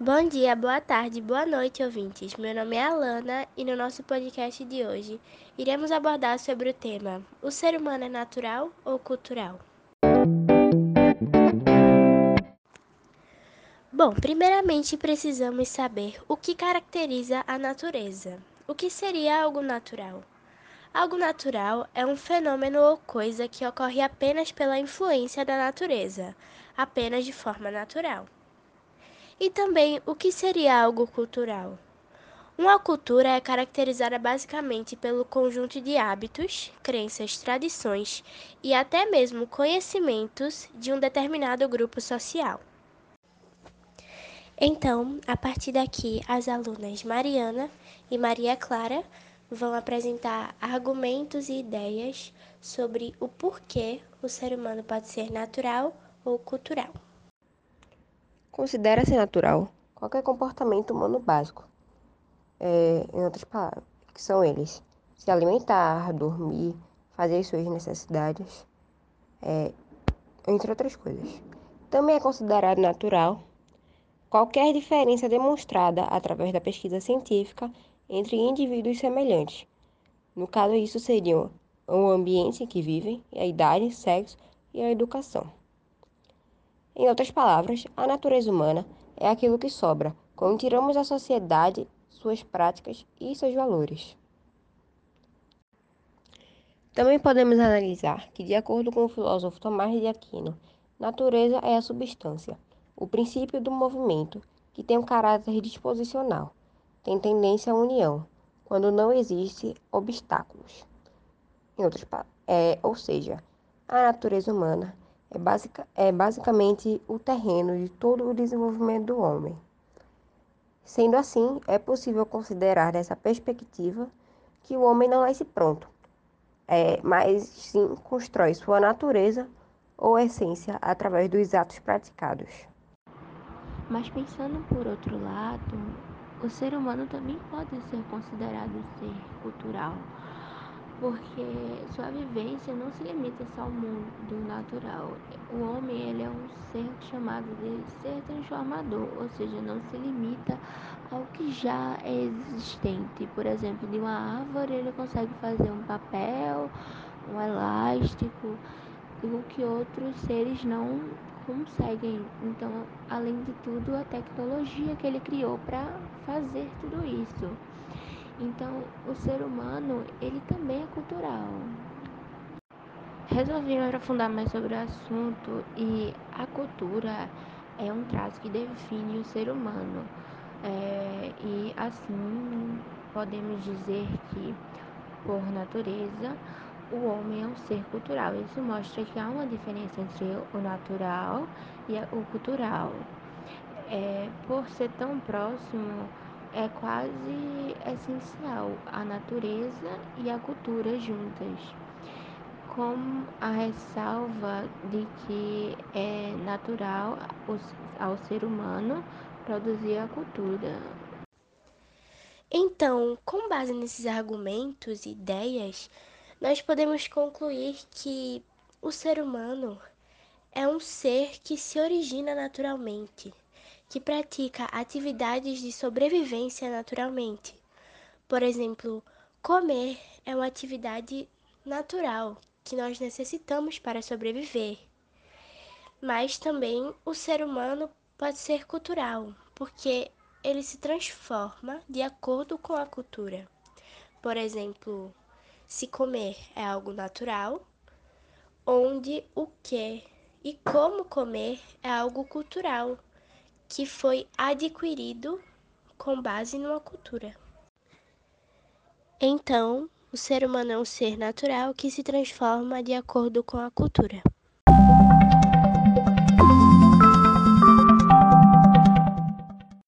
Bom dia, boa tarde, boa noite, ouvintes. Meu nome é Alana e no nosso podcast de hoje iremos abordar sobre o tema: o ser humano é natural ou cultural? Bom, primeiramente precisamos saber o que caracteriza a natureza. O que seria algo natural? Algo natural é um fenômeno ou coisa que ocorre apenas pela influência da natureza, apenas de forma natural. E também o que seria algo cultural? Uma cultura é caracterizada basicamente pelo conjunto de hábitos, crenças, tradições e até mesmo conhecimentos de um determinado grupo social. Então, a partir daqui, as alunas Mariana e Maria Clara vão apresentar argumentos e ideias sobre o porquê o ser humano pode ser natural ou cultural. Considera-se natural qualquer comportamento humano básico, é, em outras palavras, que são eles: se alimentar, dormir, fazer suas necessidades, é, entre outras coisas. Também é considerado natural qualquer diferença demonstrada através da pesquisa científica entre indivíduos semelhantes. No caso, isso seriam o ambiente em que vivem, a idade, sexo e a educação. Em outras palavras, a natureza humana é aquilo que sobra quando tiramos da sociedade suas práticas e seus valores. Também podemos analisar que, de acordo com o filósofo Tomás de Aquino, natureza é a substância, o princípio do movimento, que tem um caráter disposicional, tem tendência à união, quando não existe obstáculos. Em outras é, ou seja, a natureza humana é, é basicamente o terreno de todo o desenvolvimento do homem. Sendo assim, é possível considerar dessa perspectiva que o homem não nasce pronto, é, mas sim constrói sua natureza ou essência através dos atos praticados. Mas pensando por outro lado, o ser humano também pode ser considerado ser cultural, porque sua vivência não se limita só ao mundo natural. O homem ele é um ser chamado de ser transformador, ou seja, não se limita ao que já é existente. Por exemplo, de uma árvore ele consegue fazer um papel, um elástico, o que outros seres não conseguem. Então, além de tudo, a tecnologia que ele criou para fazer tudo isso. Então, o ser humano, ele também é cultural. Resolvi aprofundar mais sobre o assunto e a cultura é um traço que define o ser humano. É, e assim podemos dizer que, por natureza, o homem é um ser cultural. Isso mostra que há uma diferença entre o natural e o cultural. É, por ser tão próximo, é quase essencial a natureza e a cultura juntas, com a ressalva de que é natural ao ser humano produzir a cultura. Então, com base nesses argumentos e ideias, nós podemos concluir que o ser humano é um ser que se origina naturalmente, que pratica atividades de sobrevivência naturalmente. Por exemplo, comer é uma atividade natural que nós necessitamos para sobreviver. Mas também o ser humano pode ser cultural, porque ele se transforma de acordo com a cultura. Por exemplo, se comer é algo natural, onde o que e como comer é algo cultural, que foi adquirido com base numa cultura. Então, o ser humano é um ser natural que se transforma de acordo com a cultura.